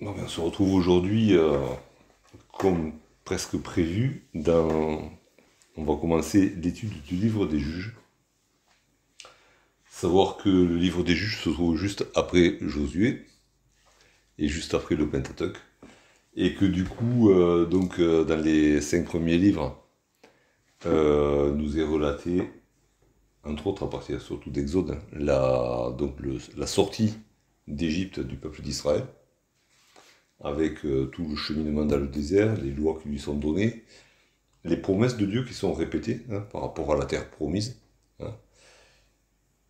On se retrouve aujourd'hui, euh, comme presque prévu, dans... on va commencer l'étude du livre des juges. Savoir que le livre des juges se trouve juste après Josué et juste après le Pentateuque. Et que du coup, euh, donc, euh, dans les cinq premiers livres, nous est relaté, entre autres à partir surtout d'Exode, la sortie d'Égypte du peuple d'Israël avec euh, tout le cheminement dans le désert, les lois qui lui sont données, les promesses de Dieu qui sont répétées hein, par rapport à la terre promise, hein,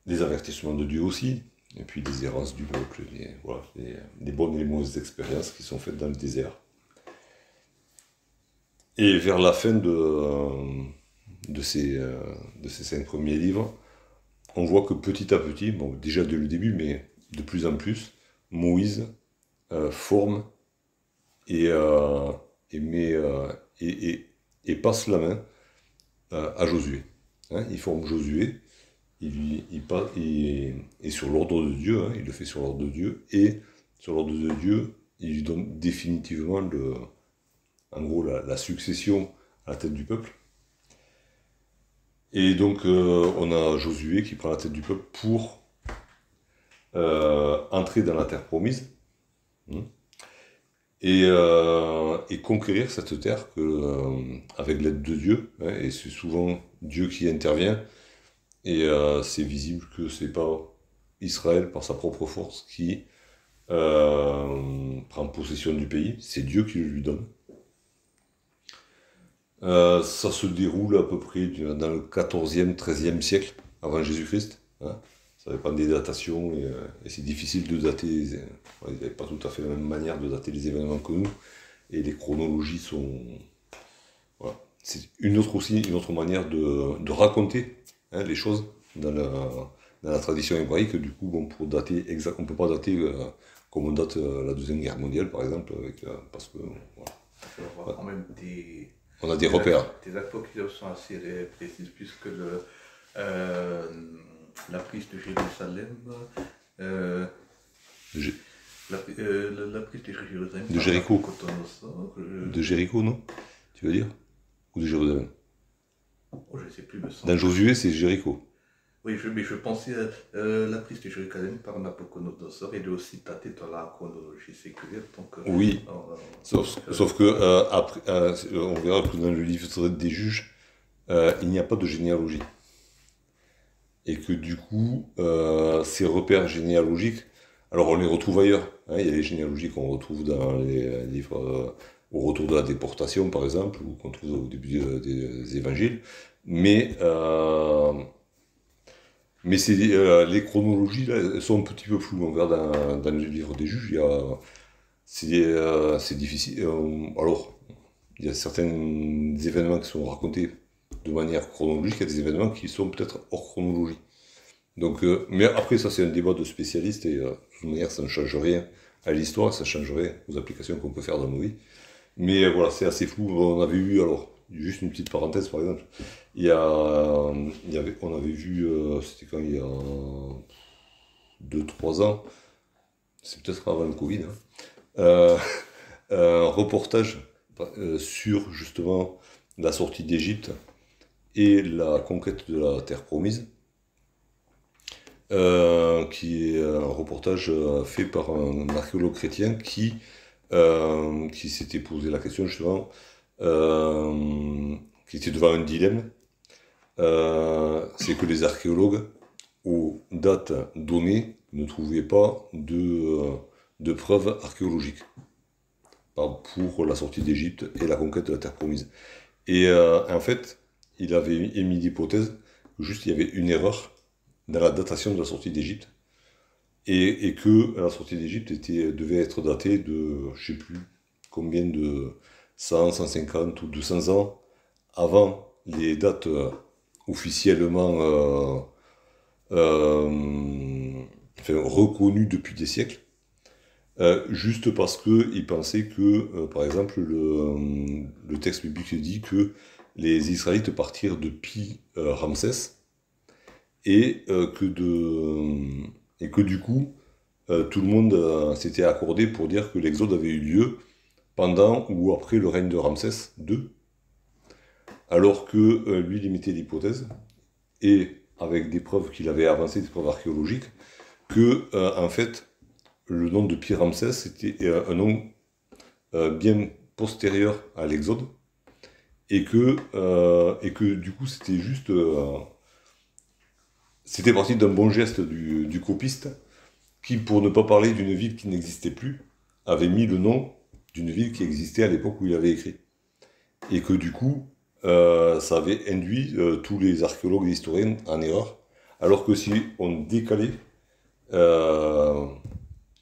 les avertissements de Dieu aussi, et puis les errances du peuple, les, voilà, les, bonnes et les mauvaises expériences qui sont faites dans le désert. Et vers la fin de, euh, euh, de ces cinq premiers livres, on voit que petit à petit, bon, déjà dès le début, mais de plus en plus, Moïse forme et, et, met, euh, et, passe la main à Josué. Hein, il forme Josué, il, et, sur l'ordre de Dieu, hein, il le fait sur l'ordre de Dieu, et sur l'ordre de Dieu, il lui donne définitivement le, en gros la, la succession à la tête du peuple. Et donc euh, on a Josué qui prend la tête du peuple pour euh, entrer dans la terre promise hein, et, euh, et conquérir cette terre euh, avec l'aide de Dieu. hein, et c'est souvent Dieu qui intervient. Et euh, c'est visible que c'est pas Israël par sa propre force qui prend possession du pays, c'est Dieu qui le lui donne. Ça se déroule à peu près dans le 14e, 13e siècle avant Jésus-Christ. hein. Ça dépend des datations et, euh, et c'est difficile de dater. les- ils n'avaient pas tout à fait la même manière de dater les événements que nous et les chronologies sont. Voilà. C'est une autre aussi, une autre manière de, de raconter hein, les choses dans la, dans la tradition hébraïque. Du coup, bon, pour dater exact, on ne peut pas dater euh, comme on date euh, la Deuxième Guerre mondiale, par exemple, avec, euh, parce que voilà, quand même des, on a des repères. des approximations assez ré- précises, puisque le, la prise de Jérusalem. euh, la, euh, la- la prise de Jérusalem. De Jéricho. Euh, de Jéricho, non? Tu veux dire? Ou de Jérusalem? Oh, je ne sais plus. Dans Josué, c'est Jéricho. Oui, je, mais je pensais à euh, la prise de Jérusalem par Nabucodonosor, elle est aussi datée dans la chronologie séculaire. Donc, euh, Oui. Sauf, sauf que après, on verra que dans le livre des juges, il n'y a pas de généalogie. Et que du coup, euh, ces repères généalogiques, alors on les retrouve ailleurs. hein, il y a les généalogies qu'on retrouve dans les livres euh, au retour de la déportation, par exemple, ou qu'on trouve au début des évangiles. Mais, euh, mais les chronologies sont un petit peu floues. On verra dans, le livre des juges, c'est difficile. Alors, il y a certains événements qui sont racontés de manière chronologique, a des événements qui sont peut-être hors chronologie. Donc, euh, mais après, ça, c'est un débat de spécialistes et euh, de toute manière, ça ne change rien à l'histoire, ça change rien aux applications qu'on peut faire dans nos vies. Mais euh, voilà, c'est assez flou. On avait eu, alors, juste une petite parenthèse par exemple, il y a, on avait vu, c'était quand il y a 2-3 ans, c'est peut-être avant le Covid, hein, un reportage sur justement la sortie d'Égypte et la conquête de la terre promise, euh, qui est un reportage euh, fait par un archéologue chrétien qui, euh, qui s'était posé la question justement, qui était devant un dilemme, c'est que les archéologues, aux dates données, ne trouvaient pas de, de preuves archéologiques pour la sortie d'Égypte et la conquête de la terre promise. Et en fait, il avait émis l'hypothèse juste il y avait une erreur dans la datation de la sortie d'Égypte et, que la sortie d'Égypte devait être datée de, je sais plus combien de 100, 150 ou 200 ans avant les dates euh, officiellement euh, euh, reconnues depuis des siècles. Juste parce qu'ils pensaient que, par exemple, le, le texte biblique dit que les Israélites partirent depuis euh, Ramsès et, euh, que de, et que du coup, euh, tout le monde euh, s'était accordé pour dire que l'exode avait eu lieu pendant ou après le règne de Ramsès II, alors que euh, lui limitait l'hypothèse, et avec des preuves qu'il avait avancées, des preuves archéologiques, que en fait le nom de Pierre Ramsès était un nom bien postérieur à l'exode, et que, et que du coup c'était juste c'était parti d'un bon geste du, copiste qui, pour ne pas parler d'une ville qui n'existait plus, avait mis le nom d'une ville qui existait à l'époque où il avait écrit. Et que du coup, euh, ça avait induit euh, tous les archéologues et historiens en erreur. Alors que si on décalait, euh,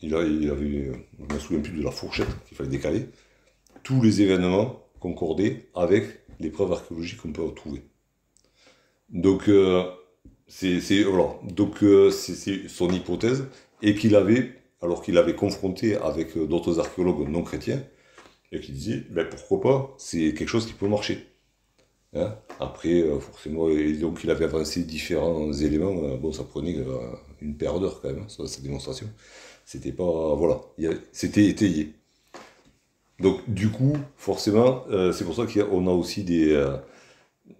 il, avait, il avait, je me souviens plus de la fourchette qu'il fallait décaler, tous les événements concordaient avec les preuves archéologiques qu'on peut retrouver. Donc, c'est voilà. Euh, son hypothèse et qu'il avait, alors qu'il avait confronté avec euh, d'autres archéologues non chrétiens, et qui disait, ben pourquoi pas, c'est quelque chose qui peut marcher. Hein Après, euh, forcément, et donc il avait avancé différents éléments. bon, ça prenait une paire d'heures quand même, hein, sa démonstration. C'était pas, voilà, c'était étayé. Donc du coup, forcément, c'est pour ça qu'on a aussi des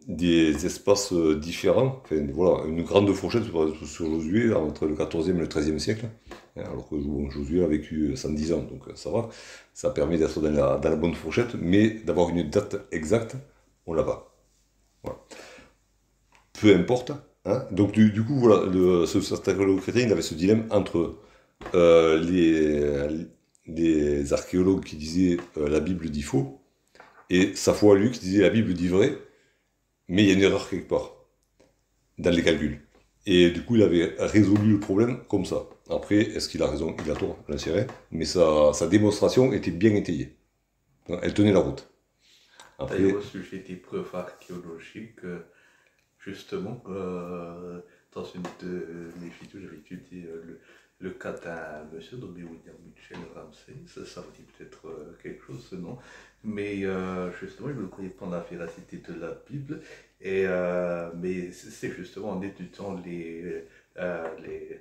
des espaces euh, différents. Voilà, une grande fourchette sur Josué entre le 14e et le 13e siècle, hein, alors que Josué a vécu 110 ans, donc euh, ça va. Ça permet d'être dans la, dans la, bonne fourchette, mais d'avoir une date exacte, on l'a pas. Voilà. Peu importe. Hein. Donc du, coup, voilà, le, ce archéologue chrétien, il avait ce dilemme entre euh, les, les archéologues qui disaient la Bible dit faux, et sa foi à lui qui disait la Bible dit vrai, mais il y a une erreur quelque part dans les calculs. Et du coup, il avait résolu le problème comme ça. Après, est-ce qu'il a raison? Il a tort, sais mais sa, démonstration était bien étayée. Elle tenait la route. Après... au sujet des preuves archéologiques, euh, justement, euh, dans une de mes vidéos, j'avais étudié euh, le, le cas d'un monsieur nommé William Mitchell Ramsey. Ça, ça vous dit peut-être quelque chose, non mais euh, justement, je ne croyais pas en la véracité de la Bible. Et, euh, mais c'est justement en étudiant les, euh, les,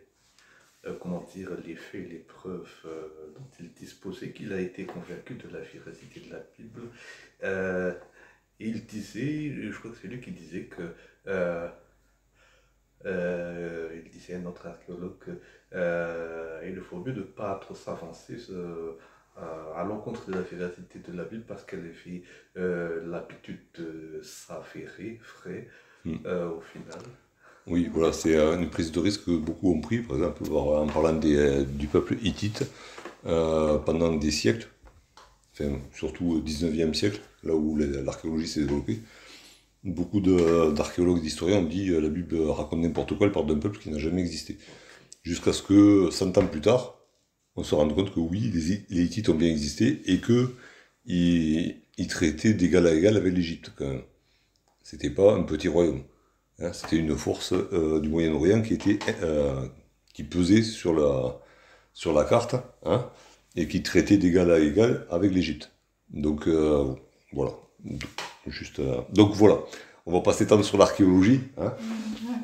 comment dire, les faits, les preuves dont il disposait qu'il a été convaincu de la véracité de la Bible. il disait, je crois que c'est lui qui disait que il disait à notre archéologue qu'il faut mieux ne pas trop s'avancer à l'encontre de la véracité de la Bible parce qu'elle fait euh, l'habitude de s'affairer, frais, hmm. euh, au final. Oui, voilà, c'est euh, une prise de risque que beaucoup ont pris, par exemple, en parlant des, du peuple hittite pendant des siècles, enfin, surtout au 19e siècle, là où l'archéologie s'est développée. Beaucoup d'archéologues, d'historiens ont dit la Bible raconte n'importe quoi, elle parle d'un peuple qui n'a jamais existé. Jusqu'à ce que, 100 ans plus tard, on se rend compte que oui, les, Hittites ont bien existé et que ils, traitaient d'égal à égal avec l'Égypte. C'était pas un petit royaume. Hein. c'était une force euh, du Moyen-Orient qui euh, qui pesait sur la carte hein, et qui traitait d'égal à égal avec l'Égypte. Donc euh, voilà. Juste, donc voilà. On va pas s'étendre sur l'archéologie. Hein.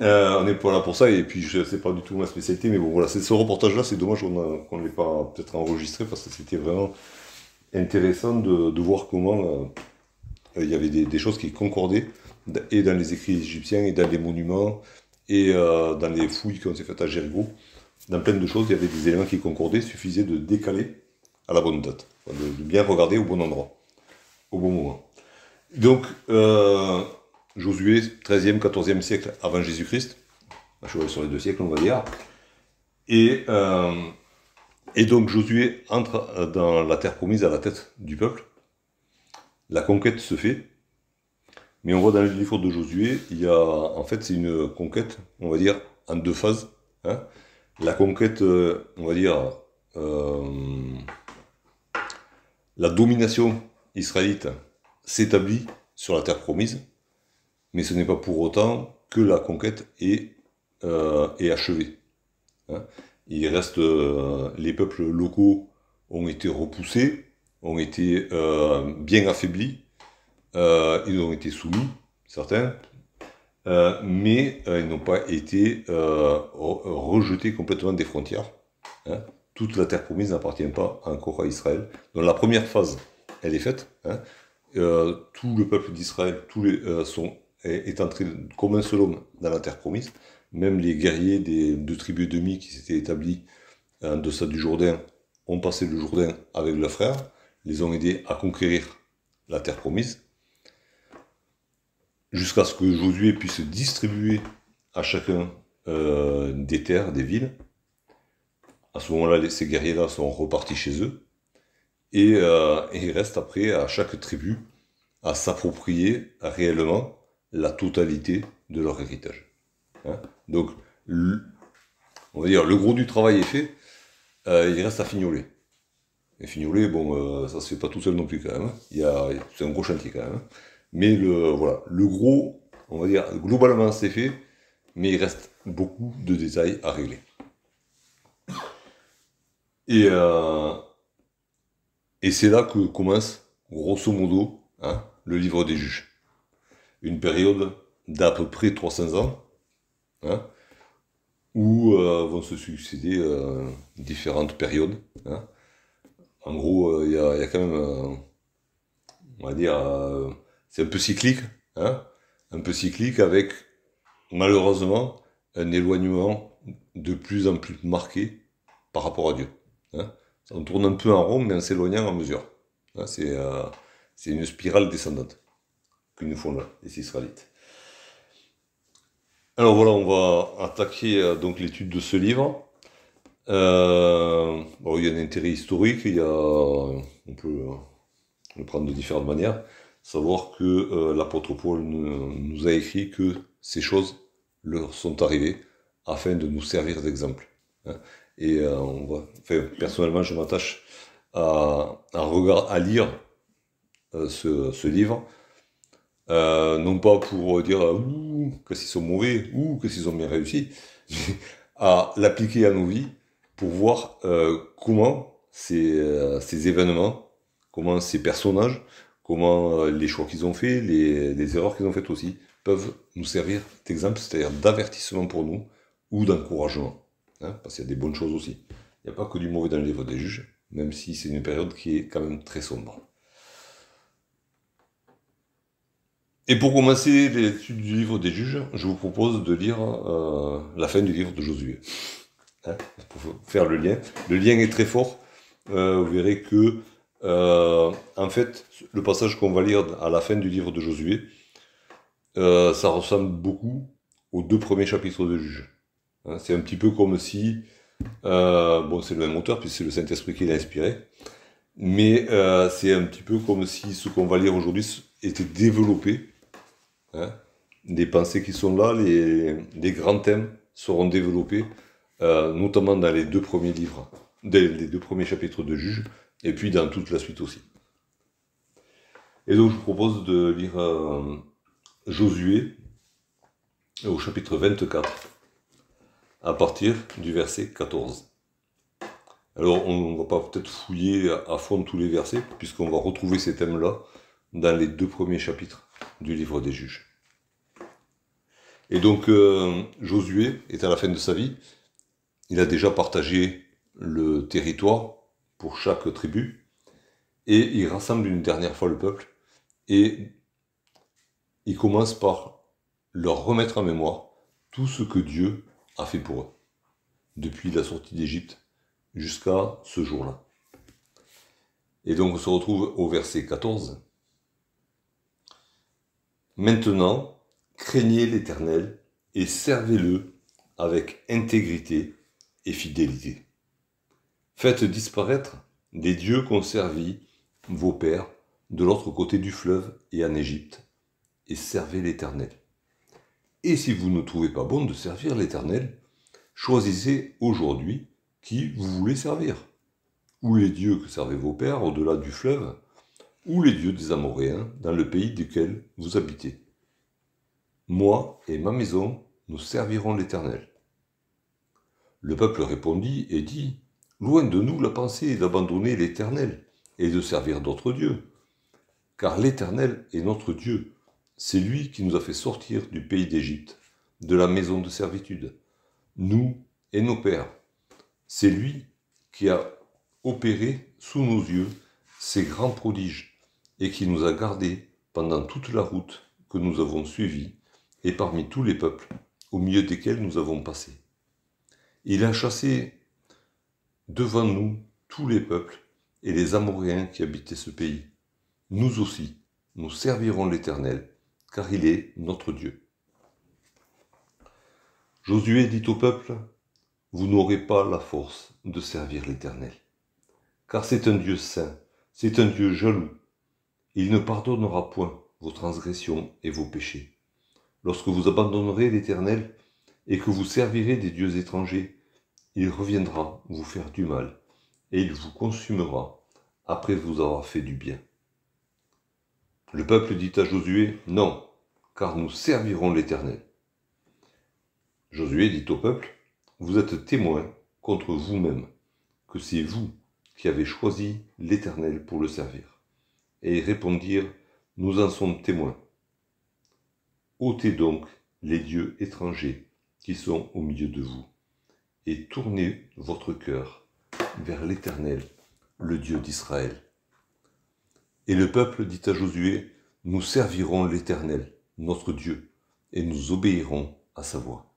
Euh, on n'est pas là pour ça, et puis je sais pas du tout ma spécialité, mais bon voilà, ce reportage-là, c'est dommage qu'on ne l'ait pas peut-être enregistré, parce que c'était vraiment intéressant de, voir comment euh, il y avait des, choses qui concordaient, et dans les écrits égyptiens, et dans les monuments, et euh, dans les fouilles qu'on s'est faites à Jéricho. Dans plein de choses, il y avait des éléments qui concordaient, il suffisait de décaler à la bonne date, de, bien regarder au bon endroit, au bon moment. Donc, Josué, 13e, 14e siècle avant Jésus-Christ. Sur les deux siècles, on va dire. Et, euh, et donc Josué entre dans la terre promise à la tête du peuple. La conquête se fait. Mais on voit dans le livre de Josué, il y a, en fait, c'est une conquête, on va dire, en deux phases. Hein. La conquête, euh, on va dire, euh, la domination israélite s'établit sur la terre promise mais ce n'est pas pour autant que la conquête est, euh, est achevée. Hein. Il reste, euh, les peuples locaux ont été repoussés, ont été euh, bien affaiblis, ils ont été soumis, certains, mais ils n'ont pas été rejetés complètement des frontières. Hein. toute la terre promise n'appartient pas encore à Israël. Donc la première phase, elle est faite. Hein. Euh, tout le peuple d'Israël tous euh, sont, est, entré comme un seul homme dans la terre promise. Même les guerriers des deux tribus demi qui s'étaient établis en deçà du Jourdain ont passé le Jourdain avec leurs frères, les ont aidés à conquérir la terre promise, jusqu'à ce que Josué puisse distribuer à chacun euh, des terres, des villes. À ce moment-là, ces guerriers-là sont repartis chez eux. Et, euh, et, il reste après à chaque tribu à s'approprier réellement la totalité de leur héritage. Hein. Donc, on va dire, le gros du travail est fait, euh, il reste à fignoler. Et fignoler, bon, euh, ça se fait pas tout seul non plus quand même. Hein. C'est un gros chantier quand même. Hein. Mais le, voilà, le gros, on va dire, globalement c'est fait, mais il reste beaucoup de détails à régler. Et, euh, et c'est là que commence, grosso modo, hein, le livre des juges. Une période d'à peu près 300 ans, hein, où euh, vont se succéder euh, différentes périodes. Hein. En gros, euh, il y, a, quand même, on va dire, c'est un peu cyclique, un peu cyclique avec malheureusement un éloignement de plus en plus marqué par rapport à Dieu. On tourne un peu en rond, mais en s'éloignant en mesure. Hein, c'est une spirale descendante que nous font là, les Israélites. Alors voilà, on va attaquer euh, donc l'étude de ce livre. Euh, il y a un intérêt historique, y a, on peut le prendre de différentes manières. Savoir que euh, l'apôtre Paul nous a écrit que ces choses leur sont arrivées afin de nous servir d'exemple. Hein. Et on va, personnellement, je m'attache à, à, lire ce, ce, livre euh, non pas pour dire que s'ils sont mauvais ou que s'ils ont bien réussi, mais à l'appliquer à nos vies pour voir euh, comment ces, euh, ces, événements, comment ces personnages, comment les choix qu'ils ont faits, les, les erreurs qu'ils ont faites aussi, peuvent nous servir d'exemple, c'est-à-dire d'avertissement pour nous ou d'encouragement. Hein, parce qu'il y a des bonnes choses aussi. Il n'y a pas que du mauvais dans le livre des juges, même si c'est une période qui est quand même très sombre. Et pour commencer l'étude du livre des juges, je vous propose de lire euh, la fin du livre de Josué. Hein, pour faire le lien. Le lien est très fort. Euh, vous verrez que, euh, en fait, le passage qu'on va lire à la fin du livre de Josué, ça ressemble beaucoup aux deux premiers chapitres de Juges. Hein, c'est un petit peu comme si, bon, c'est le même auteur, puisque c'est le Saint-Esprit qui l'a inspiré, mais c'est un petit peu comme si ce qu'on va lire aujourd'hui était développé Hein. les pensées qui sont là, les, grands thèmes seront développés, euh, notamment dans les deux premiers livres, les deux premiers chapitres de Juge, et puis dans toute la suite aussi. Et donc je vous propose de lire euh, Josué au chapitre 24, à partir du verset 14. Alors on ne va pas peut-être fouiller à fond tous les versets, puisqu'on va retrouver ces thèmes-là dans les deux premiers chapitres du livre des juges. Et donc euh, Josué est à la fin de sa vie, il a déjà partagé le territoire pour chaque tribu, et il rassemble une dernière fois le peuple, et il commence par leur remettre en mémoire tout ce que Dieu a fait pour eux, depuis la sortie d'Égypte jusqu'à ce jour-là. Et donc on se retrouve au verset 14. Maintenant, craignez l'Éternel et servez-le avec intégrité et fidélité. Faites disparaître les dieux qu'ont servi vos pères de l'autre côté du fleuve et en Égypte, et servez l'Éternel. Et si vous ne trouvez pas bon de servir l'Éternel, choisissez aujourd'hui qui vous voulez servir. Ou les dieux que servaient vos pères au-delà du fleuve, ou les dieux des Amoréens dans le pays duquel vous habitez. Moi et ma maison, nous servirons l'Éternel. Le peuple répondit et dit, Loin de nous la pensée d'abandonner l'Éternel et de servir d'autres dieux. Car l'Éternel est notre Dieu, c'est lui qui nous a fait sortir du pays d'Égypte, de la maison de servitude, nous et nos pères. C'est lui qui a opéré sous nos yeux ces grands prodiges et qui nous a gardés pendant toute la route que nous avons suivie et parmi tous les peuples au milieu desquels nous avons passé. Il a chassé devant nous tous les peuples et les Amoréens qui habitaient ce pays. Nous aussi, nous servirons l'Éternel, car il est notre Dieu. Josué dit au peuple, Vous n'aurez pas la force de servir l'Éternel, car c'est un Dieu saint, c'est un Dieu jaloux. Il ne pardonnera point vos transgressions et vos péchés. Lorsque vous abandonnerez l'Éternel et que vous servirez des dieux étrangers, il reviendra vous faire du mal, et il vous consumera après vous avoir fait du bien. Le peuple dit à Josué, Non, car nous servirons l'Éternel. Josué dit au peuple, Vous êtes témoins contre vous-même, que c'est vous qui avez choisi l'Éternel pour le servir. Et ils répondirent, Nous en sommes témoins. ôtez donc les dieux étrangers qui sont au milieu de vous, et tournez votre cœur vers l'Éternel, le Dieu d'Israël. Et le peuple dit à Josué, Nous servirons l'Éternel, notre Dieu, et nous obéirons à sa voix.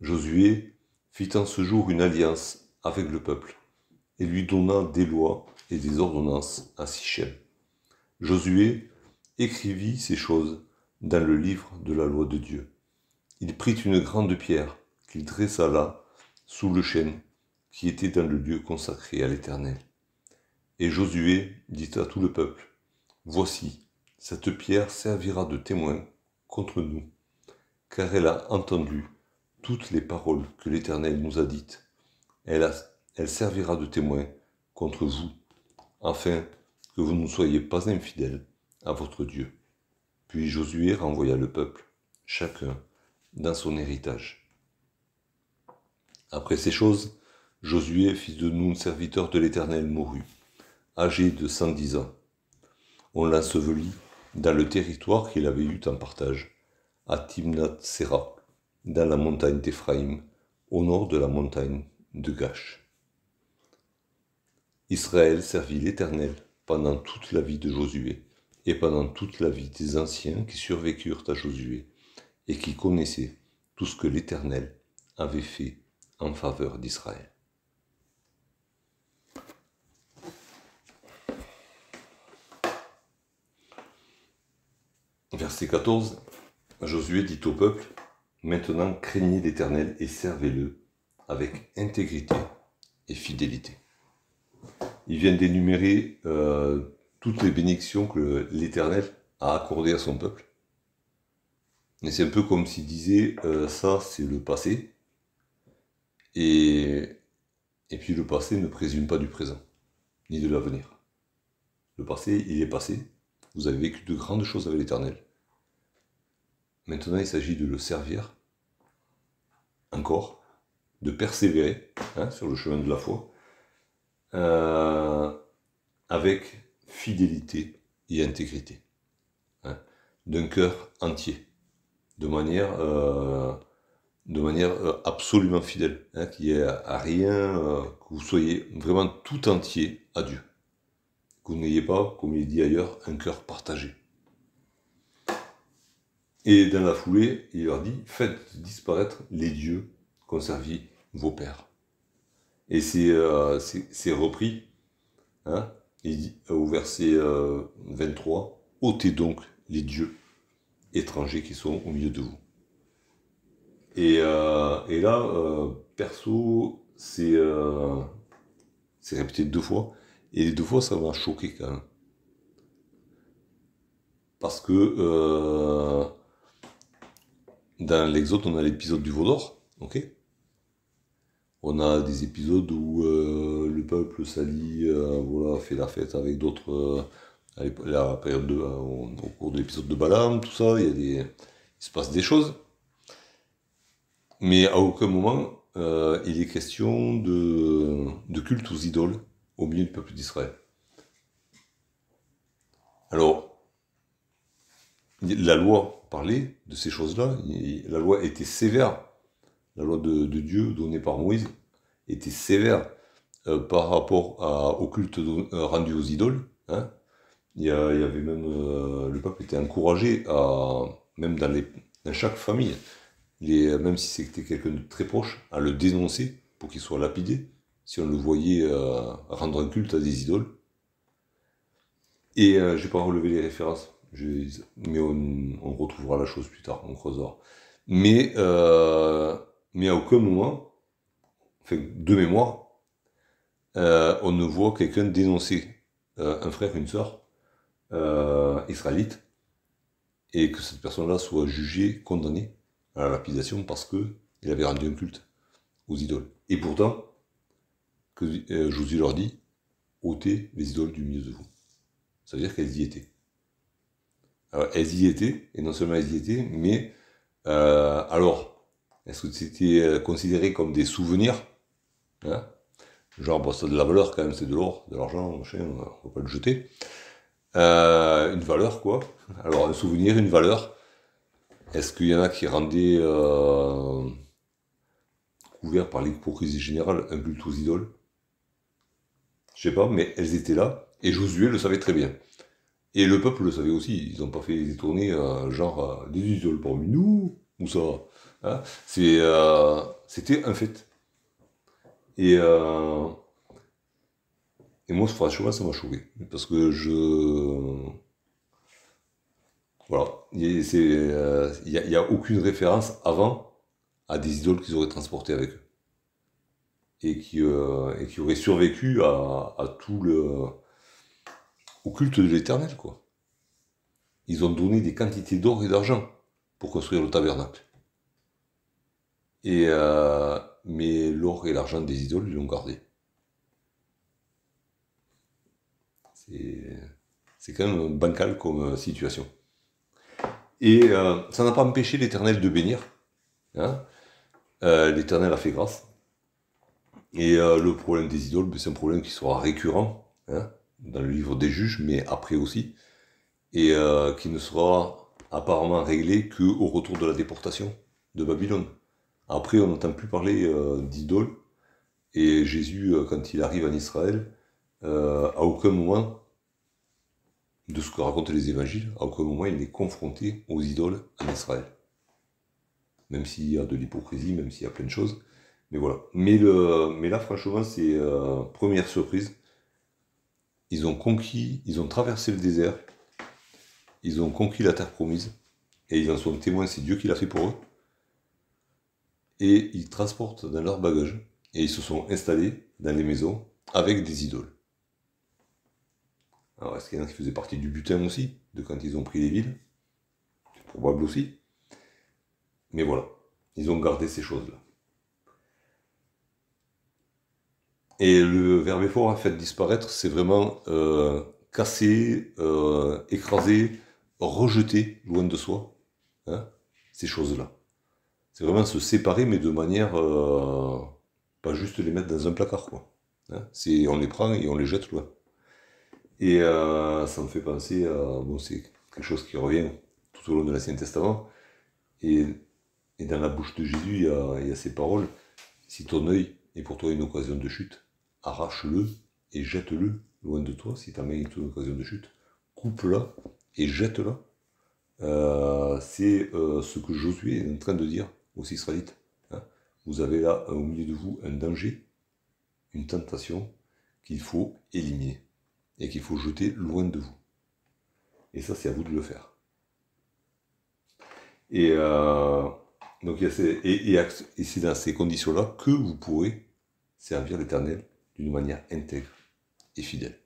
Josué fit en ce jour une alliance avec le peuple, et lui donna des lois et des ordonnances à Sichem. Josué écrivit ces choses dans le livre de la loi de Dieu. Il prit une grande pierre qu'il dressa là, sous le chêne, qui était dans le lieu consacré à l'Éternel. Et Josué dit à tout le peuple, Voici, cette pierre servira de témoin contre nous, car elle a entendu toutes les paroles que l'Éternel nous a dites. Elle, servira de témoin contre vous, afin que vous ne soyez pas infidèles à votre Dieu. Puis Josué renvoya le peuple, chacun dans son héritage. Après ces choses, Josué, fils de Nun, serviteur de l'Éternel, mourut, âgé de cent dix ans. On l'ensevelit dans le territoire qu'il avait eu en partage, à Timnath Sera, dans la montagne d'Éphraïm, au nord de la montagne de Gash. Israël servit l'Éternel pendant toute la vie de Josué et pendant toute la vie des anciens qui survécurent à Josué et qui connaissaient tout ce que l'Éternel avait fait en faveur d'Israël. Verset 14, Josué dit au peuple, Maintenant craignez l'Éternel et servez-le avec intégrité et fidélité. Il vient d'énumérer euh, toutes les bénédictions que l'Éternel a accordées à son peuple. Et c'est un peu comme s'il disait, euh, ça c'est le passé, et, et puis le passé ne présume pas du présent, ni de l'avenir. Le passé, il est passé, vous avez vécu de grandes choses avec l'Éternel. Maintenant, il s'agit de le servir encore, de persévérer hein, sur le chemin de la foi, euh, avec fidélité et intégrité, hein, d'un cœur entier, de manière, euh, euh, absolument fidèle, hein, n'y ait à rien, que vous soyez vraiment tout entier à Dieu, vous n'ayez pas, comme il dit ailleurs, un cœur partagé. Et dans la foulée, il leur dit, faites disparaître les dieux qu'ont servi vos pères. Et c'est euh, repris hein, il dit, au verset 23, euh, ôtez donc les dieux étrangers qui sont au milieu de vous. Et, euh, et là, perso, c'est répété deux fois. Et deux fois, ça m'a choqué quand même. Parce que dans l'Exode, on a l'épisode du Vaudor, ok? On a des épisodes où euh, le peuple s'allie, euh, voilà, fait la fête avec d'autres, euh, la période de, au, cours de l'épisode de Balaam, tout ça, il, y a des, il se passe des choses. Mais à aucun moment, il est question de, de culte aux idoles au milieu du peuple d'Israël. Alors, la loi parlait de ces choses-là. La loi était sévère. La loi de, Dieu donnée par Moïse était sévère. euh, par rapport au culte euh, rendu aux idoles. Hein. Il, y même le peuple était encouragé à même dans chaque famille, même si c'était quelqu'un de très proche, à le dénoncer pour qu'il soit lapidé si on le voyait rendre un culte à des idoles. Et je j'ai pas relevé les références, mais on, retrouvera la chose plus tard, on creusera. Mais, mais à aucun moment, enfin, de mémoire, euh, on ne voit quelqu'un dénoncer euh, un frère, une sœur euh, israélite, et que cette personne-là soit jugée, condamnée à la lapidation parce qu'il avait rendu un culte aux idoles. Et pourtant, que Josué leur dit, ôtez les idoles du milieu de vous. Ça veut dire qu'elles y étaient. Alors, elles y étaient, et non seulement elles y étaient, mais alors, est-ce que c'était considéré comme des souvenirs hein? Genre, bon, c'est de la valeur quand même, c'est de l'or, de l'argent, on va pas le jeter. Euh, une valeur, quoi. Alors, un souvenir, une valeur. Est-ce qu'il y en a qui rendaient, euh, couvert par l'hypocrisie générale, un culte aux idoles? Je sais pas, mais elles étaient là, et Josué le savait très bien. Et le peuple le savait aussi, ils n'ont pas fait détourner, euh, genre, des idoles parmi nous, ou ça. Hein C'était un fait. Et, euh, et moi, franchement, ça m'a choqué. Parce que je. Voilà. Il n'y euh, a, aucune référence avant à des idoles qu'ils auraient transportées avec eux. Et qui, euh, et qui auraient survécu à, tout le. au culte de l'éternel, quoi. Ils ont donné des quantités d'or et d'argent pour construire le tabernacle. Et, euh, mais l'or et l'argent des idoles, ils l'ont gardé. C'est quand même bancal comme situation. Et euh, ça n'a pas empêché l'Éternel de bénir. Hein. L'Éternel a fait grâce. Et le problème des idoles, ben, c'est un problème qui sera récurrent hein, dans le livre des juges, mais après aussi, et qui ne sera apparemment réglé qu'au retour de la déportation de Babylone. Après, on n'entend plus parler euh, d'idoles. Et Jésus, euh, quand il arrive en Israël, euh, à aucun moment, de ce que racontent les évangiles, à aucun moment il n'est confronté aux idoles en Israël. Même s'il y a de l'hypocrisie, même s'il y a plein de choses. Mais voilà. Mais, là, franchement, c'est première surprise. Ils ont conquis, ils ont traversé le désert, ils ont conquis la terre promise, et ils en sont témoins, c'est Dieu qui l'a fait pour eux et ils transportent dans leur bagages et ils se sont installés dans les maisons avec des idoles. Alors est-ce qu'il y en a qui faisaient partie du butin aussi, de quand ils ont pris les villes? C'est probable aussi. Mais voilà, ils ont gardé ces choses-là. Et le verbe effort, en fait, disparaître, c'est vraiment euh, casser, euh, écraser, rejeter loin de soi hein, ces choses-là. C'est vraiment se séparer, mais de manière. Euh, pas juste les mettre dans un placard, quoi. Hein. on les prend et on les jette loin. Et ça me fait penser à. Bon, c'est quelque chose qui revient tout au long de l'Ancien Testament. Et, dans la bouche de Jésus, il y, a, il y a ces paroles Si ton œil est pour toi une occasion de chute, arrache-le et jette-le loin de toi. Si ta main est une occasion de chute, coupe-la et jette-la. Euh, c'est ce que Josué est en train de dire aux Israélites. Hein. Vous avez là au milieu de vous un danger, une tentation qu'il faut éliminer et qu'il faut jeter loin de vous. Et ça, c'est à vous de le faire. Et, euh, donc, et, et c'est dans ces conditions-là que vous pourrez servir l'Éternel d'une manière intègre et fidèle.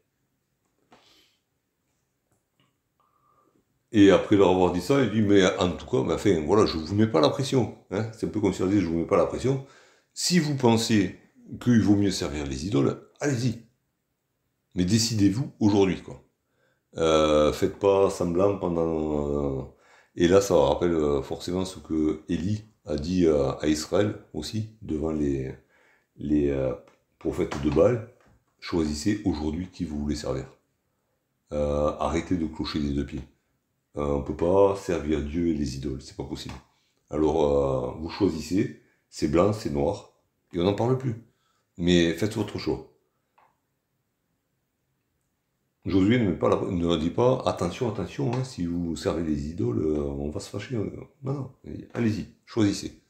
Et après leur avoir dit ça, il dit, mais en tout cas, enfin, voilà, je ne vous mets pas la pression. Hein. C'est un peu comme si on disait, je ne vous mets pas la pression. Si vous pensez qu'il vaut mieux servir les idoles, allez-y. Mais décidez-vous aujourd'hui, quoi. Euh, faites pas semblant pendant... Euh, et là, ça rappelle euh, forcément ce que Élie a dit à Israël aussi, devant les, les prophètes de Baal. Choisissez aujourd'hui qui vous voulez servir. arrêtez de clocher des deux pieds. Euh, on ne peut pas servir Dieu et les idoles, c'est pas possible. Alors euh, vous choisissez, c'est blanc, c'est noir, et on n'en parle plus. Mais faites votre choix. Josué ne, pas la- ne dit pas attention, attention, hein, si vous servez les idoles, euh, on va se fâcher. Non, non, allez-y, choisissez.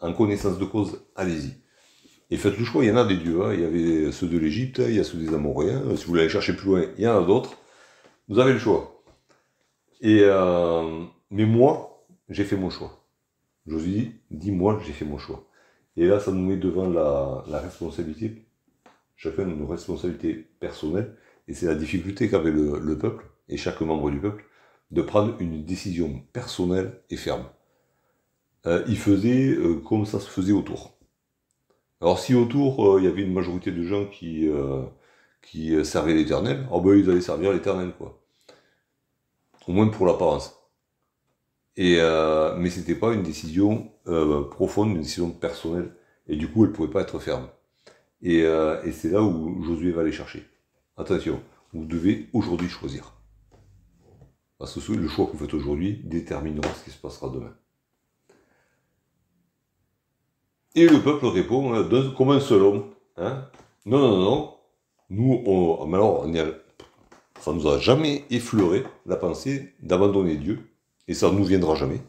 En connaissance de cause, allez-y. Et faites le choix, il y en a des dieux. hein. Il y avait ceux de l'Égypte, il y a ceux des Amoréens. Si vous voulez aller chercher plus loin, il y en a d'autres. Vous avez le choix. Et, euh, mais moi, j'ai fait mon choix. Josué dit, dis-moi, j'ai fait mon choix. Et là, ça nous met devant la, responsabilité, chacun de nos responsabilités personnelles, et c'est la difficulté qu'avait le, le peuple, et chaque membre du peuple, de prendre une décision personnelle et ferme. Euh, il faisait euh, comme ça se faisait autour. Alors si autour, euh, il y avait une majorité de gens qui, euh, euh, servaient l'éternel, oh ben ils allaient servir l'éternel, quoi. Au moins pour l'apparence. Et, euh, mais c'était pas une décision euh, profonde, une décision personnelle, et du coup elle pouvait pas être ferme. Et, et c'est là où Josué va aller chercher. Attention, vous devez aujourd'hui choisir. Parce que le choix que vous faites aujourd'hui déterminera ce qui se passera demain. Et le peuple répond hein, comme un seul homme. hein. non, non, non. Nous, on, alors, ça nous a jamais effleuré la pensée d'abandonner Dieu. Et ça ne nous viendra jamais.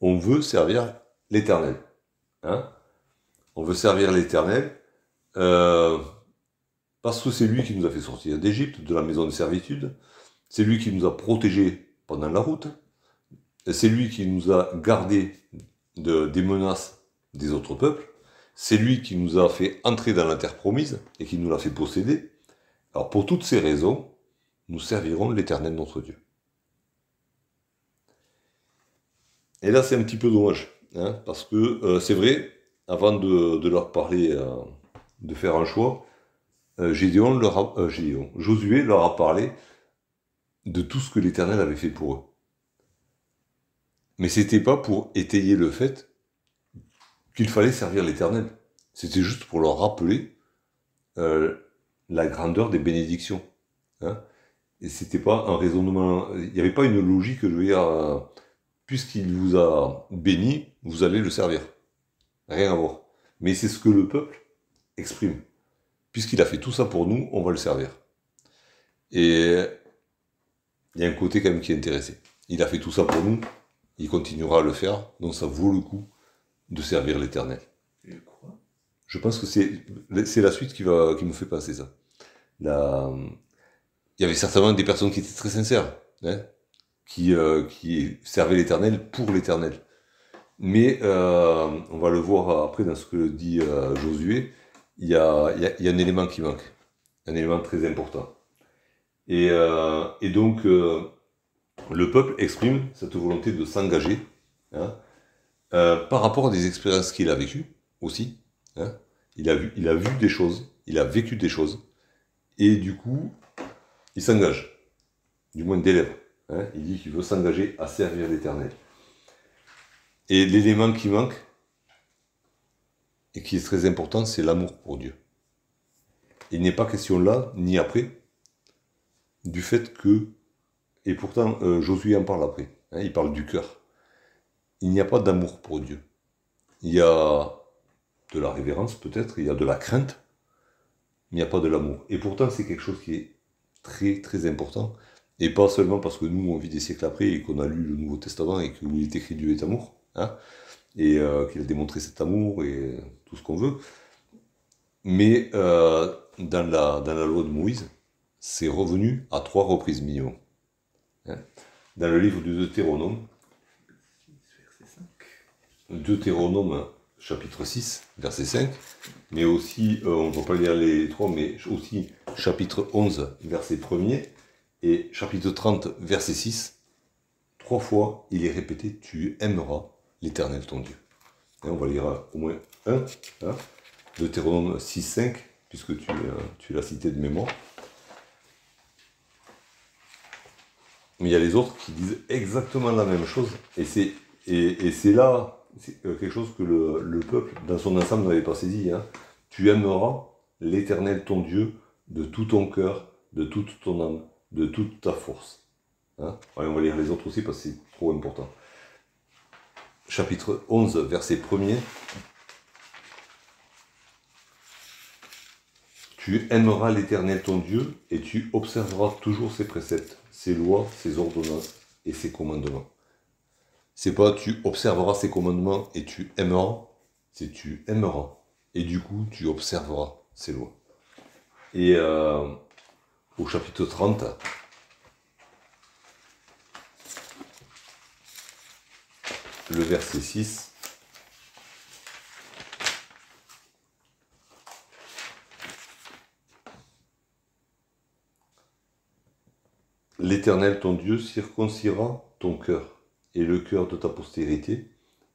On veut servir l'éternel. hein. on veut servir l'éternel. euh, parce que c'est lui qui nous a fait sortir d'Égypte, de la maison de servitude. C'est lui qui nous a protégés pendant la route. C'est lui qui nous a gardés de, des menaces des autres peuples. C'est lui qui nous a fait entrer dans la terre promise et qui nous l'a fait posséder. Alors pour toutes ces raisons, nous servirons l'éternel notre Dieu. Et là c'est un petit peu dommage, hein, parce que euh, c'est vrai, avant de, leur parler, euh, de faire un choix, euh, Gédéon, Josué leur a parlé de tout ce que l'Éternel avait fait pour eux. Mais c'était pas pour étayer le fait qu'il fallait servir l'Éternel. C'était juste pour leur rappeler euh, la grandeur des bénédictions. Hein. Et c'était pas un raisonnement. Il n'y avait pas une logique, je veux dire, euh, puisqu'il vous a béni, vous allez le servir. Rien à voir. Mais c'est ce que le peuple exprime. Puisqu'il a fait tout ça pour nous, on va le servir. Et il y a un côté quand même qui est intéressé. Il a fait tout ça pour nous, il continuera à le faire, donc ça vaut le coup de servir l'Éternel. Je pense que c'est la suite qui, va, qui me fait penser ça. La- il y avait certainement des personnes qui étaient très sincères, hein, qui, euh, qui servaient l'Éternel pour l'Éternel. Mais euh, on va le voir après dans ce que dit euh, Josué, il y a, il y a- il y a un élément qui manque, un élément très important. Et, et donc, le peuple exprime cette volonté de s'engager hein, euh, par rapport à des expériences qu'il a vécues aussi. hein. Il, a vu, il a vu des choses, il a vécu des choses, et du coup, il s'engage, du moins des lèvres. hein. Il dit qu'il veut s'engager à servir l'Éternel. Et l'élément qui manque, et qui est très important, c'est l'amour pour Dieu. Il n'est pas question là, ni après, du fait que, et pourtant euh, Josué en parle après, hein, il parle du cœur. Il n'y a pas d'amour pour Dieu. Il y a de la révérence peut-être, il y a de la crainte, mais il n'y a pas de l'amour. Et pourtant c'est quelque chose qui est très très important, et pas seulement parce que nous on vit des siècles après et qu'on a lu le Nouveau Testament et que est écrit Dieu est amour, hein, et euh, qu'il a démontré cet amour et tout ce qu'on veut, mais euh, dans, la, dans la loi de Moïse, c'est revenu à trois reprises minimum. Hein. Dans le livre de Deutéronome, Verset 5. Deutéronome chapitre 6, verset 5, mais aussi, euh, on ne va pas lire les trois, mais aussi chapitre 11, verset 1er, et chapitre 30, verset 6, trois fois il est répété, tu aimeras l'éternel ton Dieu. Et on va lire euh, au moins un, hein, Deutéronome 6, 5, puisque tu, euh, tu l'as cité de mémoire. Mais il y a les autres qui disent exactement la même chose, et c'est là c'est euh, quelque chose que le, le peuple, dans son ensemble, n'avait pas saisi. hein. Tu aimeras l'Éternel ton Dieu de tout ton cœur, de toute ton âme, de toute ta force. Hein Allez, on va lire les autres aussi parce que c'est trop important. Chapitre 11, verset 1er. Tu aimeras l'Éternel ton Dieu et tu observeras toujours ses préceptes, ses lois, ses ordonnances et ses commandements. C'est pas tu observeras ses commandements et tu aimeras, c'est tu aimeras et du coup tu observeras ses lois. Et euh, au chapitre 30, le verset 6, L'Éternel ton Dieu circoncira ton cœur et le cœur de ta postérité,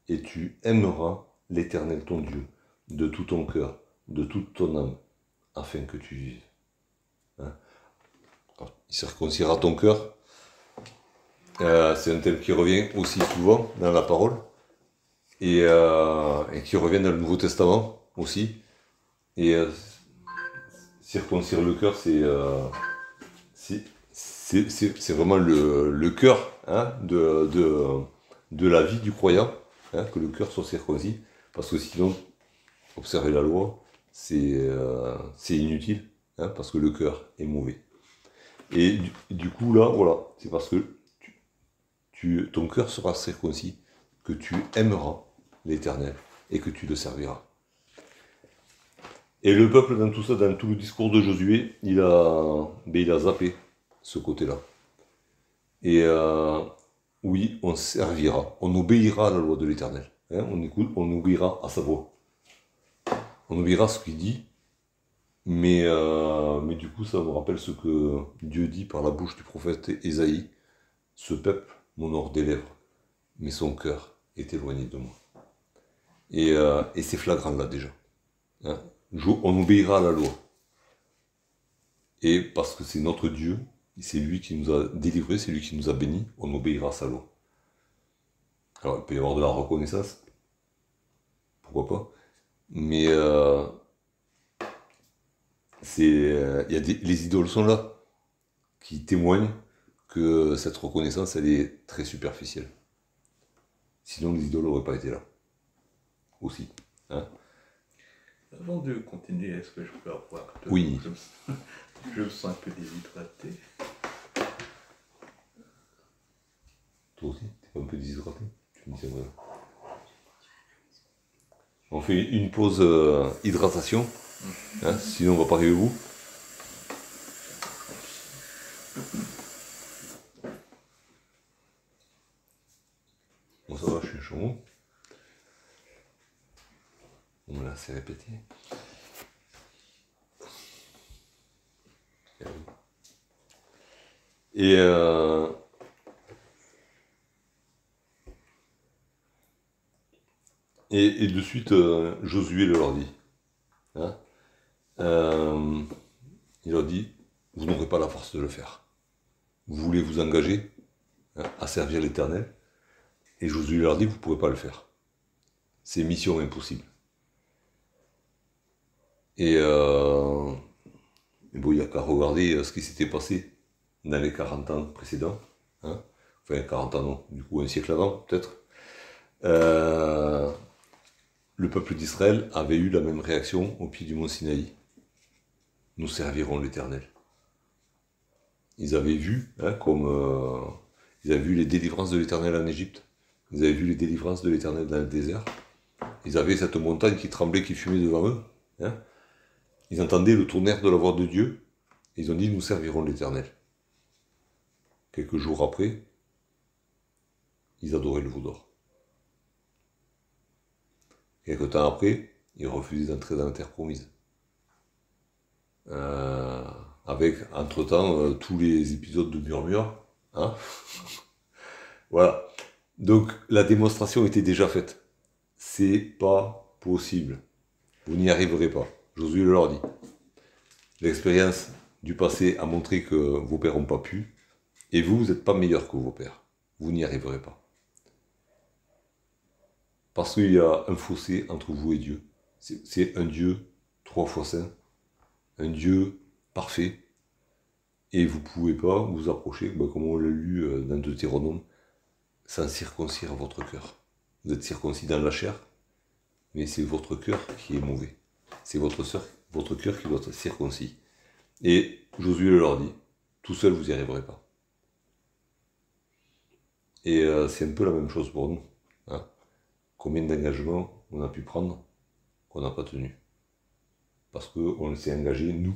et tu aimeras l'Éternel ton Dieu de tout ton cœur, de toute ton âme, afin que tu vives. Hein? Il circoncira ton cœur. Euh, c'est un thème qui revient aussi souvent dans la parole et, euh, qui revient dans le Nouveau Testament aussi. Et euh, circoncire le cœur, c'est c'est vraiment le, cœur hein, de, la vie du croyant, hein, que le cœur soit circoncis, parce que sinon, observer la loi, c'est euh, inutile, hein, parce que le cœur est mauvais. Et du, coup, là, voilà, c'est parce que ton cœur sera circoncis, que tu aimeras l'Éternel et que tu le serviras. Et le peuple, dans tout ça, dans tout le discours de Josué, il a, ben, il a zappé ce côté-là. Et euh, oui, on servira, on obéira à la loi de l'Éternel. Hein, on écoute, on obéira à sa voix. On obéira ce qu'il dit, mais, euh, mais du coup, ça me rappelle ce que Dieu dit par la bouche du prophète Ésaïe. Ce peuple m'honore des lèvres, mais son cœur est éloigné de moi. Et, euh, et c'est flagrant là déjà. Hein. On obéira à la loi. Et parce que c'est notre Dieu, c'est lui qui nous a délivrés, c'est lui qui nous a bénis, on obéira à sa loi. Alors il peut y avoir de la reconnaissance, pourquoi pas, mais euh, c'est, euh, y a les idoles sont là, qui témoignent que cette reconnaissance, elle est très superficielle. Sinon, les idoles n'auraient pas été là. Aussi. Hein Avant de continuer, est-ce que je peux avoir... Oui. Je me sens un peu déshydraté. Toi aussi, t'es un peu déshydraté Tu me dis vrai. On fait une pause euh, hydratation, hein, sinon on va pas arriver au bout. Bon ça va, je suis chaud. Bon là c'est répété. Et euh, Et, de suite, euh, Josué leur dit, hein, euh, il leur dit, vous n'aurez pas la force de le faire. Vous voulez vous engager hein, à servir l'Éternel, et Josué leur dit, vous ne pourrez pas le faire. C'est mission impossible. Et, euh, il n'y a qu'à regarder ce qui s'était passé dans les 40 ans précédents. Hein, enfin, 40 ans, non, du coup, un siècle avant, peut-être. Euh, le peuple d'Israël avait eu la même réaction au pied du mont Sinaï. Nous servirons l'Éternel. Ils avaient vu, hein, comme euh, ils avaient vu les délivrances de l'Éternel en Égypte, ils avaient vu les délivrances de l'Éternel dans le désert. Ils avaient cette montagne qui tremblait, qui fumait devant eux. Hein. Ils entendaient le tonnerre de la voix de Dieu. ils ont dit, nous servirons l'Éternel. Quelques jours après, ils adoraient le veau Quelque temps après, il refusait d'entrer dans la terre promise. Euh, avec, entre-temps, euh, tous les épisodes de murmure. Hein voilà. Donc, la démonstration était déjà faite. C'est pas possible. Vous n'y arriverez pas. Josué le leur dit. L'expérience du passé a montré que vos pères n'ont pas pu. Et vous, vous n'êtes pas meilleur que vos pères. Vous n'y arriverez pas. Parce qu'il y a un fossé entre vous et Dieu. C'est un Dieu trois fois saint, un Dieu parfait, et vous ne pouvez pas vous approcher, ben, comme on l'a lu euh, dans Deutéronome, sans circoncire votre cœur. Vous êtes circoncis dans la chair, mais c'est votre cœur qui est mauvais. C'est votre votre cœur qui doit être circoncis. Et Josué leur dit, tout seul vous n'y arriverez pas. Et euh, c'est un peu la même chose pour nous. Hein. Combien d'engagements on a pu prendre qu'on n'a pas tenu Parce qu'on s'est engagé, nous,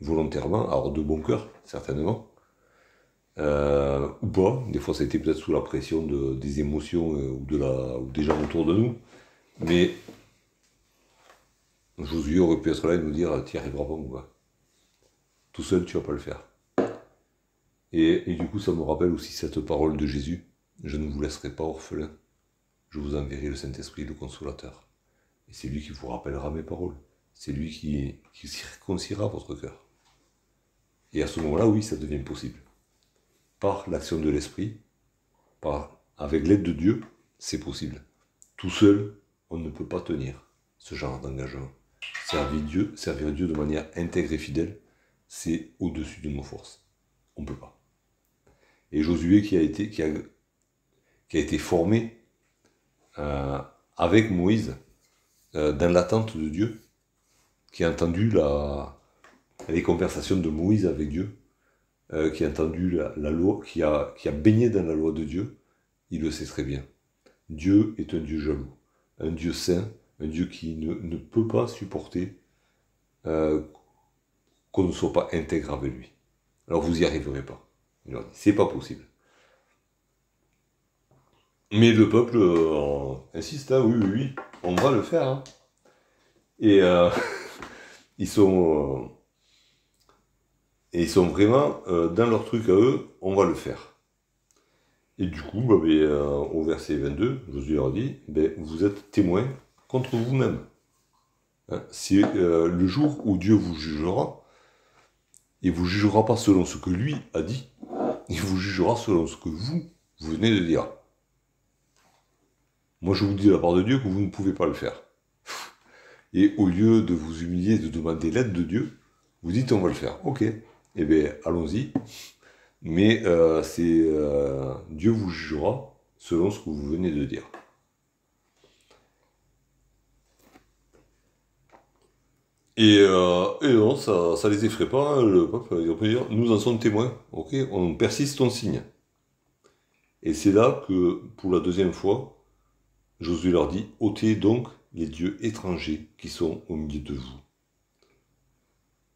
volontairement, alors de bon cœur, certainement, euh, ou pas. Des fois, ça a été peut-être sous la pression de, des émotions euh, ou, de la, ou des gens autour de nous. Mais Josué aurait pu être là et nous dire Tu n'y arriveras pas, mon gars. Tout seul, tu vas pas le faire. Et, du coup, ça me rappelle aussi cette parole de Jésus Je ne vous laisserai pas orphelin. Je vous enverrai le Saint-Esprit, le Consolateur. Et c'est lui qui vous rappellera mes paroles. C'est lui qui, qui circoncira votre cœur. Et à ce moment-là, oui, ça devient possible. Par l'action de l'Esprit, par, avec l'aide de Dieu, c'est possible. Tout seul, on ne peut pas tenir ce genre d'engagement. Servir Dieu, servir Dieu de manière intègre et fidèle, c'est au-dessus de nos forces. On ne peut pas. Et Josué qui a été, formé euh, avec Moïse euh, dans l'attente de Dieu, qui a entendu les conversations de Moïse avec Dieu, euh, qui a entendu la, loi, qui a, baigné dans la loi de Dieu, il le sait très bien. Dieu est un Dieu jaloux, un Dieu saint, un Dieu qui ne, ne peut pas supporter qu'on ne soit pas intègre avec lui. Alors vous n'y arriverez pas. Il leur dit, c'est pas possible. Mais le peuple euh, insiste, hein, oui, oui, oui, on va le faire. Hein. Et euh, ils sont et ils sont vraiment dans leur truc à eux, on va le faire. Et du coup, bah, ben, au verset 22, Josué leur dit, vous êtes témoins contre vous-même. Hein, c'est euh, le jour où Dieu vous jugera, il vous jugera pas selon ce que lui a dit, il vous jugera selon ce que vous, vous venez de dire. Moi, je vous dis de la part de Dieu que vous ne pouvez pas le faire. Et au lieu de vous humilier, de demander l'aide de Dieu, vous dites on va le faire. Ok, eh bien, allons-y. Mais euh, c'est euh, Dieu vous jugera selon ce que vous venez de dire. Et, euh, et non, ça, ça les effraie pas, hein, le peuple, ils peut dire, nous en sommes témoins, on persiste, on signe. Et c'est là que, pour la deuxième fois, Josué leur dit, ôtez donc les dieux étrangers qui sont au milieu de vous.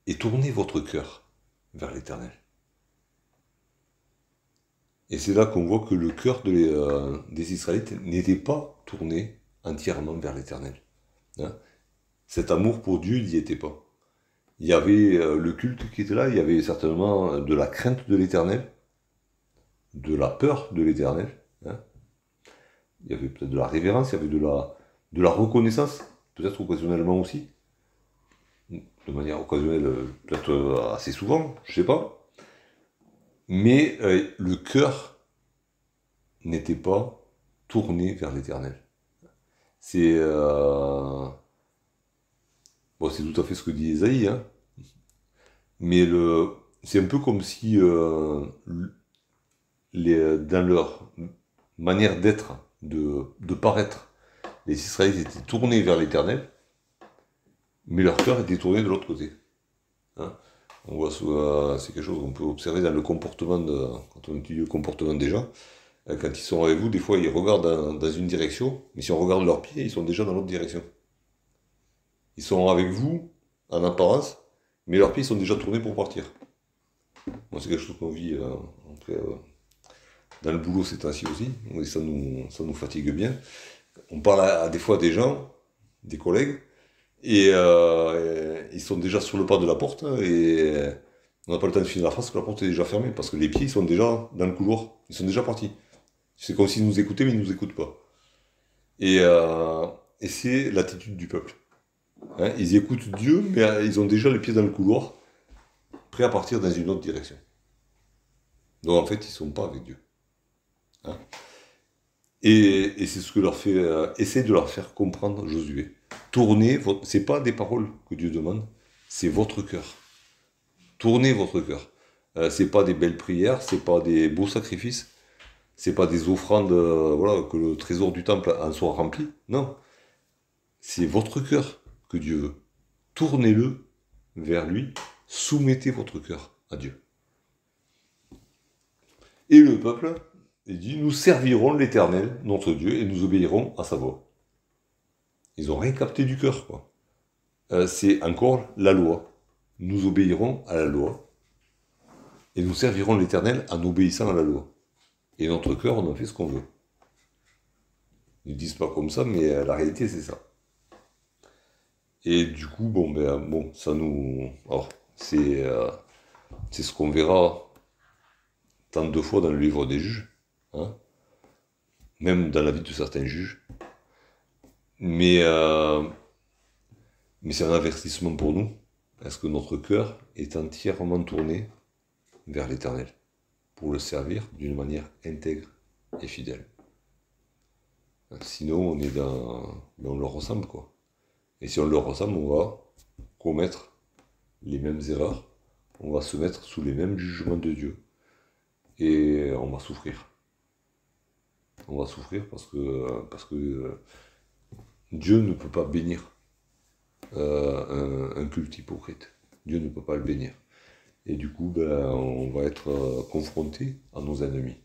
Et tournez votre cœur vers l'éternel. Et c'est là qu'on voit que le cœur euh, des Israélites n'était pas tourné entièrement vers l'éternel. Hein cet amour pour Dieu, n'y était pas. Il y avait euh, le culte qui était là, il y avait certainement de la crainte de l'éternel, de la peur de l'éternel. Hein. Il y avait peut-être de la révérence, il y avait de la, reconnaissance, peut-être occasionnellement aussi. De manière occasionnelle, euh, peut-être euh, assez souvent, je ne sais pas. Mais le cœur n'était pas tourné vers l'éternel. C'est c'est tout à fait ce que dit Esaïe, hein. mais c'est un peu comme si euh, dans leur manière d'être, de, paraître, les Israélites étaient tournés vers l'éternel, mais leur cœur était tourné de l'autre côté. Hein. on voit c'est quelque chose qu'on peut observer dans le comportement, de, quand on étudie le comportement des gens. Euh, quand ils sont avec vous, des fois ils regardent dans une direction, mais si on regarde leurs pieds, ils sont déjà dans l'autre direction. Ils sont avec vous, en apparence, mais leurs pieds sont déjà tournés pour partir. Moi, c'est quelque chose qu'on vit euh, euh, dans le boulot ces temps-ci aussi, et ça nous, ça nous fatigue bien. On parle à, des fois des gens, des collègues, et euh, ils sont déjà sur le pas de la porte, et on n'a pas le temps de finir la phrase que la porte est déjà fermée, parce que les pieds sont déjà dans le couloir, ils sont déjà partis. C'est comme s'ils nous écoutaient, mais ils ne nous écoutent pas. Et, et c'est l'attitude du peuple. Hein, ils écoutent Dieu, mais euh, ils ont déjà les pieds dans le couloir, prêts à partir dans une autre direction. Donc en fait, ils ne sont pas avec Dieu. Hein. et, c'est ce que leur fait, euh, essaie de leur faire comprendre Josué. Tournez, votre, c'est pas des paroles que Dieu demande, c'est votre cœur. Tournez votre cœur. Euh, c'est pas des belles prières, c'est pas des beaux sacrifices, c'est pas des offrandes, voilà, que le trésor du temple en soit rempli. Non, c'est votre cœur Dieu veut. tournez-le vers lui, soumettez votre cœur à Dieu. Et le peuple, dit, nous servirons l'Éternel, notre Dieu, et nous obéirons à sa voix. Ils ont rien capté du cœur, quoi. Euh, c'est encore la loi. Nous obéirons à la loi, et nous servirons l'Éternel en obéissant à la loi. Et notre cœur, on en fait ce qu'on veut. Ils ne disent pas comme ça, mais euh, la réalité, c'est ça. Et du coup, bon, ben, bon, ça nous. Alors, c'est, euh, c'est ce qu'on verra tant de fois dans le livre des juges, hein, même dans la vie de certains juges. Mais, euh, mais c'est un avertissement pour nous, parce que notre cœur est entièrement tourné vers l'éternel, pour le servir d'une manière intègre et fidèle. Sinon, on est dans. Ben, on le ressemble, quoi. Et si on le ressemble, on va commettre les mêmes erreurs, on va se mettre sous les mêmes jugements de Dieu. Et on va souffrir. On va souffrir parce que, parce que euh, Dieu ne peut pas bénir euh, un, culte hypocrite. Dieu ne peut pas le bénir. Et du coup, ben, on va être euh, confronté à nos ennemis.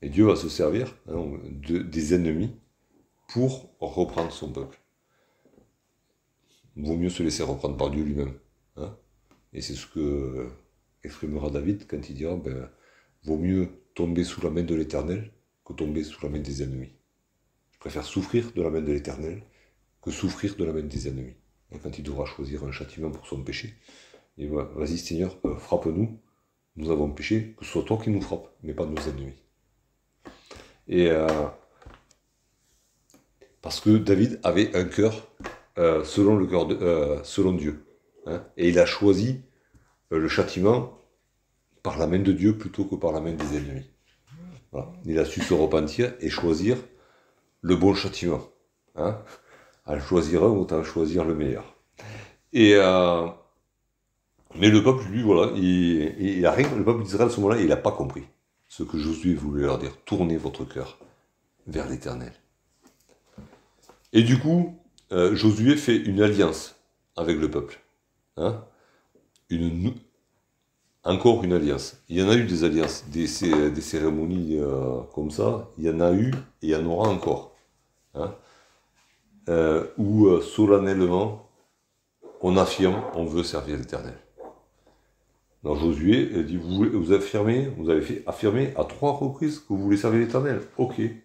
Et Dieu va se servir hein, des ennemis pour reprendre son peuple. Vaut mieux se laisser reprendre par Dieu lui-même. Hein. Et c'est ce que exprimera David quand il dira ben, vaut mieux tomber sous la main de l'Éternel que tomber sous la main des ennemis. Je préfère souffrir de la main de l'Éternel que souffrir de la main des ennemis. Quand il devra choisir un châtiment pour son péché, il va vas-y Seigneur, euh, frappe-nous, nous avons péché, que ce soit toi qui nous frappe, mais pas nos ennemis. Et euh, parce que David avait un cœur euh, selon le cœur de, selon Dieu. Hein, et il a choisi le châtiment par la main de Dieu plutôt que par la main des ennemis. Il a su se repentir et choisir le bon châtiment. Hein à choisir un, autant choisir le meilleur. Et euh, mais le peuple, lui, voilà, il, le peuple d'Israël à ce moment-là, il n'a pas compris ce que Josué voulait leur dire. Tournez votre cœur vers l'Éternel. Et du coup, euh, Josué fait une alliance avec le peuple. Hein encore une alliance. Il y en a eu des alliances, des, cérémonies euh, comme ça, il y en a eu et il y en aura encore. Hein, euh, où solennellement, on affirme, on veut servir l'Éternel. Josué, dit, vous, vous affirmez, vous avez fait affirmer à trois reprises que vous voulez servir l'Éternel. Ok. Eh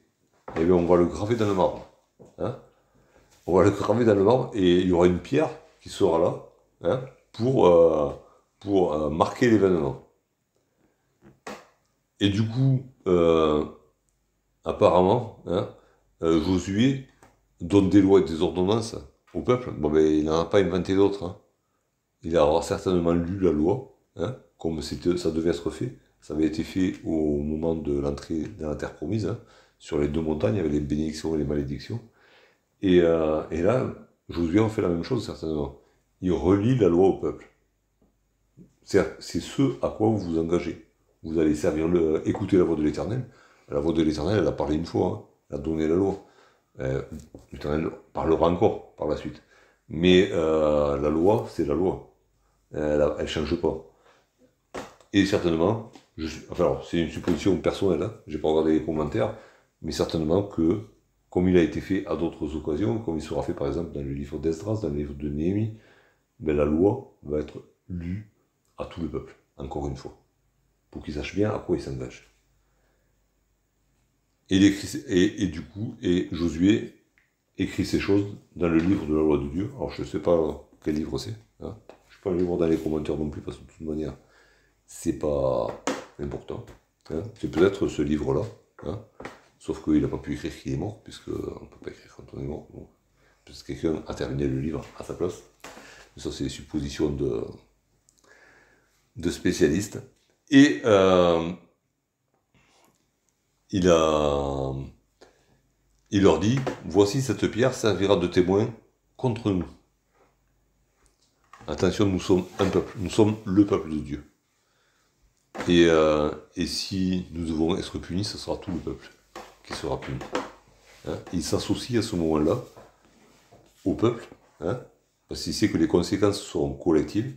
bien, on va le graver dans le marbre. Hein on va le graver dans le marbre et il y aura une pierre qui sera là hein, pour pour euh, marquer l'événement. Et du coup, euh, apparemment, hein, euh, Josué donne des lois et des ordonnances au peuple. Bon, ben, il n'en a pas inventé d'autres. Hein. Il a certainement lu la loi, comme ça devait être fait. Ça avait été fait au moment de l'entrée dans la terre promise, sur les deux montagnes, avec les bénédictions et les malédictions. Et, et là, Josué en fait la même chose, certainement. Il relie la loi au peuple. C'est ce à quoi vous vous engagez. Vous allez servir écouter la voix de l'Éternel. La voix de l'Éternel, elle a parlé une fois, hein. elle a donné la loi. Euh, L'Éternel parlera encore par la suite. Mais euh, la loi, c'est la loi. Elle ne change pas. Et certainement, enfin, c'est une supposition personnelle, hein, je n'ai pas regardé les commentaires, mais certainement que, comme il a été fait à d'autres occasions, comme il sera fait par exemple dans le livre d'Esdras, dans le livre de Néhémie, ben, la loi va être lue à tout le peuple, encore une fois, pour qu'ils sachent bien à quoi ils s'engagent. Et, du coup, et Josué écrit ces choses dans le livre de la loi de Dieu. Alors je ne sais pas quel livre c'est. Hein. Je ne vais pas le voir dans les commentaires non plus, parce que de toute manière, c'est pas important. Hein. C'est peut-être ce livre-là. Hein. Sauf qu'il n'a pas pu écrire qu'il est mort, puisqu'on ne peut pas écrire quand on est mort. parce que quelqu'un a terminé le livre à sa place. ça, c'est des suppositions de, de spécialistes. Et euh, il, a, il leur dit, voici cette pierre servira de témoin contre nous. Attention, nous sommes un peuple, nous sommes le peuple de Dieu. Et, euh, et si nous devons être punis, ce sera tout le peuple qui sera puni. Hein? Il s'associe à ce moment-là au peuple, hein? Parce qu'il sait que les conséquences seront collectives,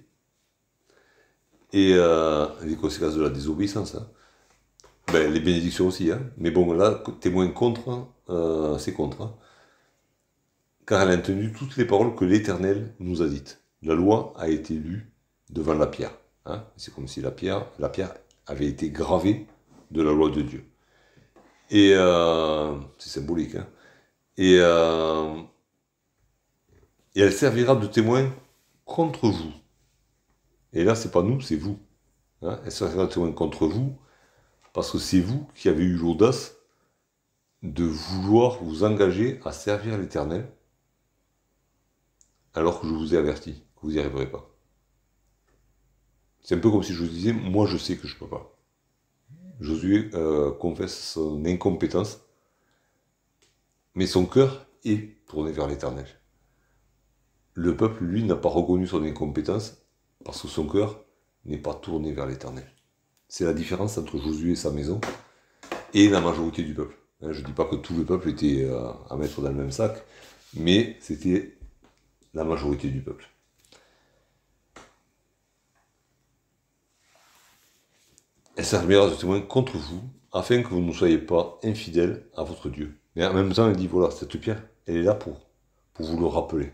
et euh, les conséquences de la désobéissance. Hein? Ben, les bénédictions aussi, mais bon, là, témoin contre, euh, c'est contre. Car elle a entendu toutes les paroles que l'Éternel nous a dites. La loi a été lue devant la pierre. C'est comme si la pierre, la pierre avait été gravée de la loi de Dieu. Et euh, c'est symbolique. Hein. Et, euh, et elle servira de témoin contre vous. Et là, c'est pas nous, c'est vous. Hein. Elle servira de témoin contre vous parce que c'est vous qui avez eu l'audace de vouloir vous engager à servir l'Éternel alors que je vous ai averti que vous n'y arriverez pas. C'est un peu comme si je vous disais, moi je sais que je ne peux pas. Josué euh, confesse son incompétence, mais son cœur est tourné vers l'Éternel. Le peuple, lui, n'a pas reconnu son incompétence parce que son cœur n'est pas tourné vers l'Éternel. C'est la différence entre Josué et sa maison et la majorité du peuple. Hein, je ne dis pas que tout le peuple était euh, à mettre dans le même sac, mais c'était la majorité du peuple. Elle servira de témoin contre vous, afin que vous ne soyez pas infidèles à votre Dieu. Mais en même temps, elle dit, voilà, cette pierre, elle est là pour, pour vous le rappeler.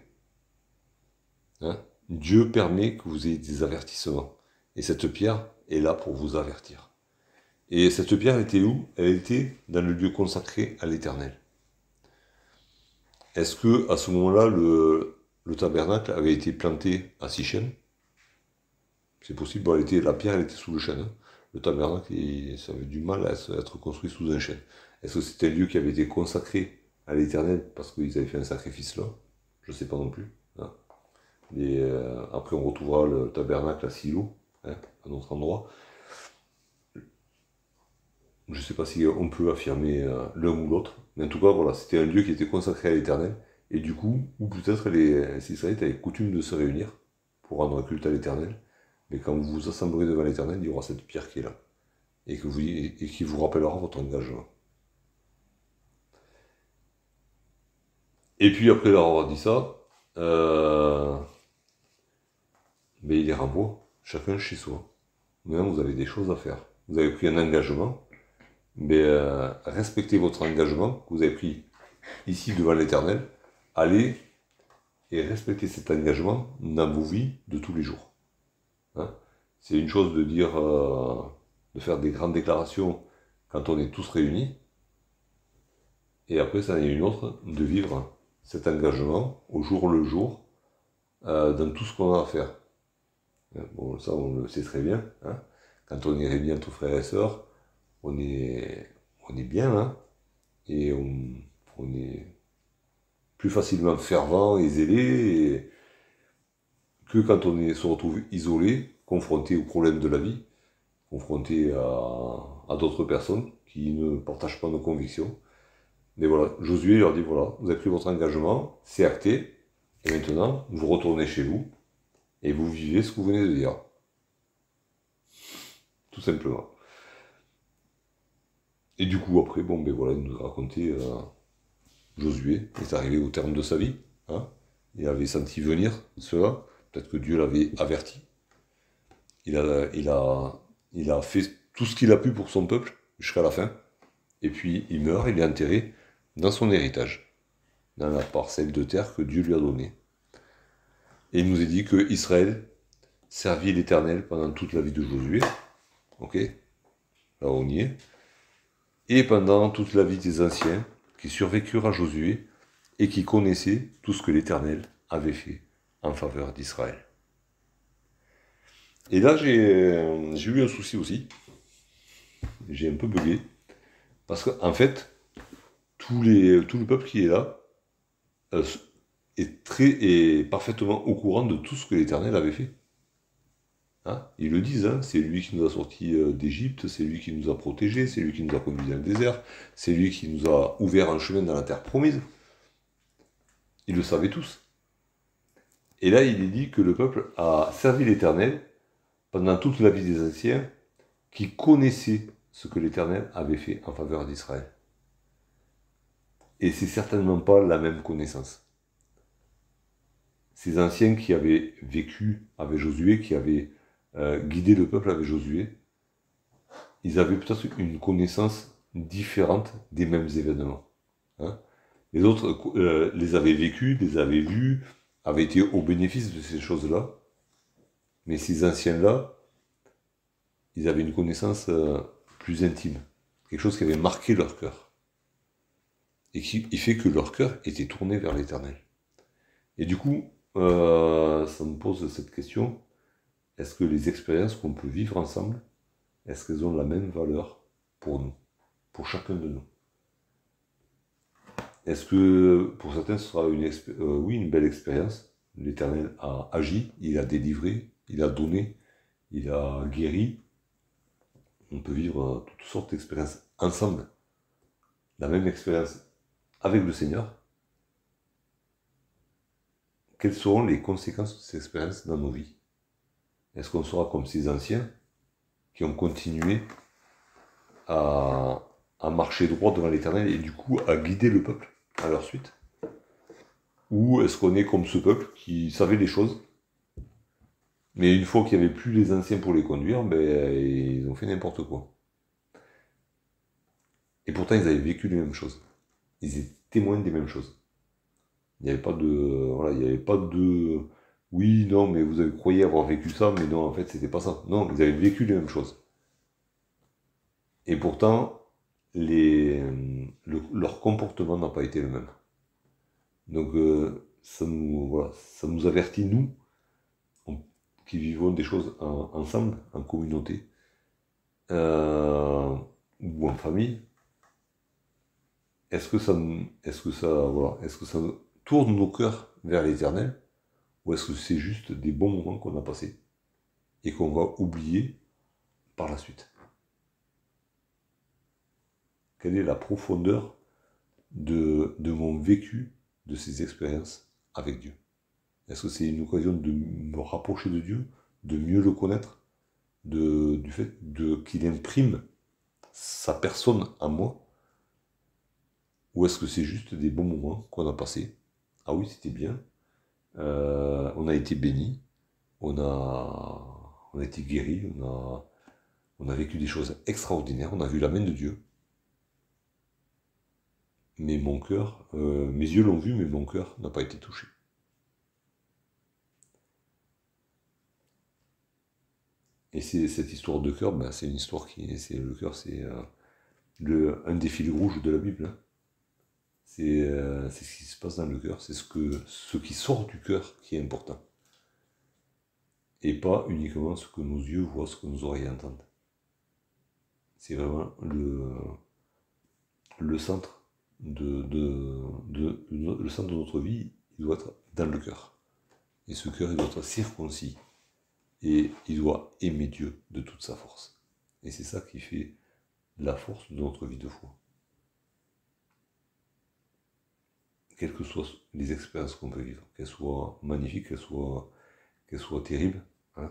Hein? Dieu permet que vous ayez des avertissements. Et cette pierre est là pour vous avertir. Et cette pierre était où? Elle était dans le lieu consacré à l'Éternel. Est-ce que à ce moment-là, le, tabernacle avait été planté à Sichem? C'est possible. La pierre, elle était sous le chêne. Hein le tabernacle, ça avait du mal à être construit sous un chêne. Est-ce que c'était un lieu qui avait été consacré à l'éternel parce qu'ils avaient fait un sacrifice là? Je ne sais pas non plus. Hein. Euh, après, on retrouvera le tabernacle à Silo, hein, à endroit. Je ne sais pas si on peut affirmer euh, l'un ou l'autre, mais en tout cas, voilà, c'était un lieu qui était consacré à l'éternel. Et du coup, ou peut-être les Israélites avaient coutume de se réunir pour rendre culte à l'éternel. Mais quand vous vous assemblerez devant l'Éternel, il y aura cette pierre qui est là. Et, qui vous rappellera votre engagement. Et puis après leur avoir dit ça, euh, mais il les renvoie, chacun chez soi. Maintenant, vous avez des choses à faire. Vous avez pris un engagement, mais euh, respectez votre engagement que vous avez pris ici devant l'Éternel. Allez et respectez cet engagement dans vos vies de tous les jours. Hein. c'est une chose de dire, euh, de faire des grandes déclarations quand on est tous réunis, et après, ça en est une autre de vivre cet engagement au jour le jour euh, dans tout ce qu'on a à faire. Hein, bon, ça, on le sait très bien. Hein. Quand on est réunis entre frères et sœurs, on est, on est bien, et on, est plus facilement fervent et zélé, que quand on se retrouve isolé, confronté aux problèmes de la vie, confronté à, d'autres personnes qui ne partagent pas nos convictions. Mais voilà, Josué leur dit voilà, vous avez pris votre engagement, c'est acté, et maintenant vous retournez chez vous et vous vivez ce que vous venez de dire. Tout simplement. Et du coup, après, bon, ben voilà, il nous a raconté euh, Josué est arrivé au terme de sa vie. Hein, il avait senti venir cela. Peut-être que Dieu l'avait averti. Il a, fait tout ce qu'il a pu pour son peuple jusqu'à la fin. Et puis il meurt, il est enterré dans son héritage, dans la parcelle de terre que Dieu lui a donnée. Et il nous a dit que Israël servit l'Éternel pendant toute la vie de Josué. Ok? Là on y est. Et pendant toute la vie des anciens qui survécurent à Josué et qui connaissaient tout ce que l'Éternel avait fait en faveur d'Israël. Et là, j'ai eu un souci aussi. J'ai un peu bugué. Parce qu'en en fait, tout, le peuple qui est là euh, est, très, parfaitement au courant de tout ce que l'Éternel avait fait. Hein? Ils le disent, hein c'est lui qui nous a sortis euh, d'Égypte, c'est lui qui nous a protégés, c'est lui qui nous a conduits dans le désert, c'est lui qui nous a ouvert un chemin dans la terre promise. Ils le savaient tous. Et là, il est dit que le peuple a servi l'Éternel pendant toute la vie des anciens qui connaissaient ce que l'Éternel avait fait en faveur d'Israël. Et c'est certainement pas la même connaissance. ces anciens qui avaient vécu avec Josué, qui avaient euh, guidé le peuple avec Josué, ils avaient peut-être une connaissance différente des mêmes événements. Hein. Les autres euh, les avaient vécus, les avaient vus, avaient été au bénéfice de ces choses-là. Mais ces anciens-là, ils avaient une connaissance euh, plus intime, quelque chose qui avait marqué leur cœur. Et qui fait que leur cœur était tourné vers l'éternel. Et du coup, euh, ça me pose cette question, est-ce que les expériences qu'on peut vivre ensemble, est-ce qu'elles ont la même valeur pour nous, pour chacun de nous Est-ce que pour certains ce sera une, euh, une belle expérience? L'Éternel a agi, il a délivré, il a donné, il a guéri. On peut vivre toutes sortes d'expériences ensemble. La même expérience avec le Seigneur. Quelles seront les conséquences de ces expériences dans nos vies? Est-ce qu'on sera comme ces anciens qui ont continué à marcher droit devant l'Éternel et du coup à guider le peuple? À leur suite Ou est-ce qu'on est comme ce peuple qui savait les choses? Mais une fois qu'il n'y avait plus les anciens pour les conduire, ben, ils ont fait n'importe quoi. Et pourtant, ils avaient vécu les mêmes choses. Ils étaient témoins des mêmes choses. Il n'y avait pas de. Voilà, il n'y avait pas de. Oui, non, mais vous avez croyé avoir vécu ça, mais non, en fait, c'était pas ça. Non, ils avaient vécu les mêmes choses. Et pourtant, les, leur comportement n'a pas été le même. Donc, euh, ça, nous, voilà, ça nous avertit, nous, qui vivons des choses ensemble, en communauté, euh, ou en famille, est-ce que ça, est-ce que ça, voilà, est-ce que ça tourne nos cœurs vers l'éternel, ou est-ce que c'est juste des bons moments qu'on a passés et qu'on va oublier par la suite? Quelle est la profondeur de, mon vécu de ces expériences avec Dieu? Est-ce que c'est une occasion de me rapprocher de Dieu, de mieux le connaître, du fait qu'il imprime sa personne à moi? Ou est-ce que c'est juste des bons moments qu'on a passés? Ah oui, c'était bien. Euh, on a été béni, on a, on a été guéri, on a vécu des choses extraordinaires, on a vu la main de Dieu. Mais mon cœur, euh, mes yeux l'ont vu, mais mon cœur n'a pas été touché. Et c'est cette histoire de cœur, ben, c'est une histoire qui, c'est le cœur, c'est euh, un des fils rouges de la Bible. Hein. Euh, c'est ce qui se passe dans le cœur, c'est ce qui sort du cœur qui est important, et pas uniquement ce que nos yeux voient, ce que nos oreilles entendent. C'est vraiment le centre de, le centre de notre vie, il doit être dans le cœur. Et ce cœur, il doit être circoncis et il doit aimer Dieu de toute sa force. Et c'est ça qui fait la force de notre vie de foi. Quelles que soient les expériences qu'on peut vivre, qu'elles soient magnifiques, qu'elles soient, qu'elles soient terribles, hein,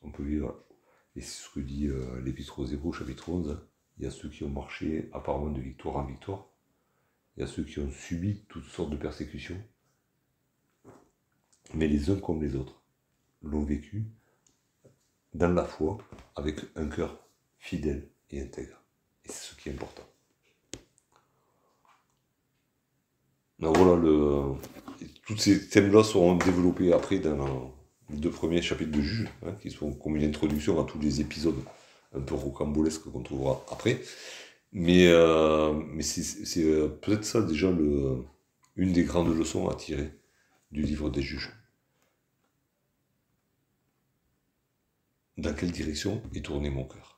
on peut vivre, et c'est ce que dit euh, l'Épître aux Hébreux, chapitre 11, il y a ceux qui ont marché apparemment de victoire en victoire, il y a ceux qui ont subi toutes sortes de persécutions, mais les uns comme les autres l'ont vécu dans la foi avec un cœur fidèle et intègre. Et c'est ce qui est important. Donc voilà, tous ces thèmes-là seront développés après dans les deux premiers chapitres de Juge, hein, qui sont comme une introduction à tous les épisodes un peu rocambolesques qu'on trouvera après. Mais, euh, mais c'est euh, peut-être ça déjà une des grandes leçons à tirer du livre des juges. dans quelle direction est tourné mon cœur?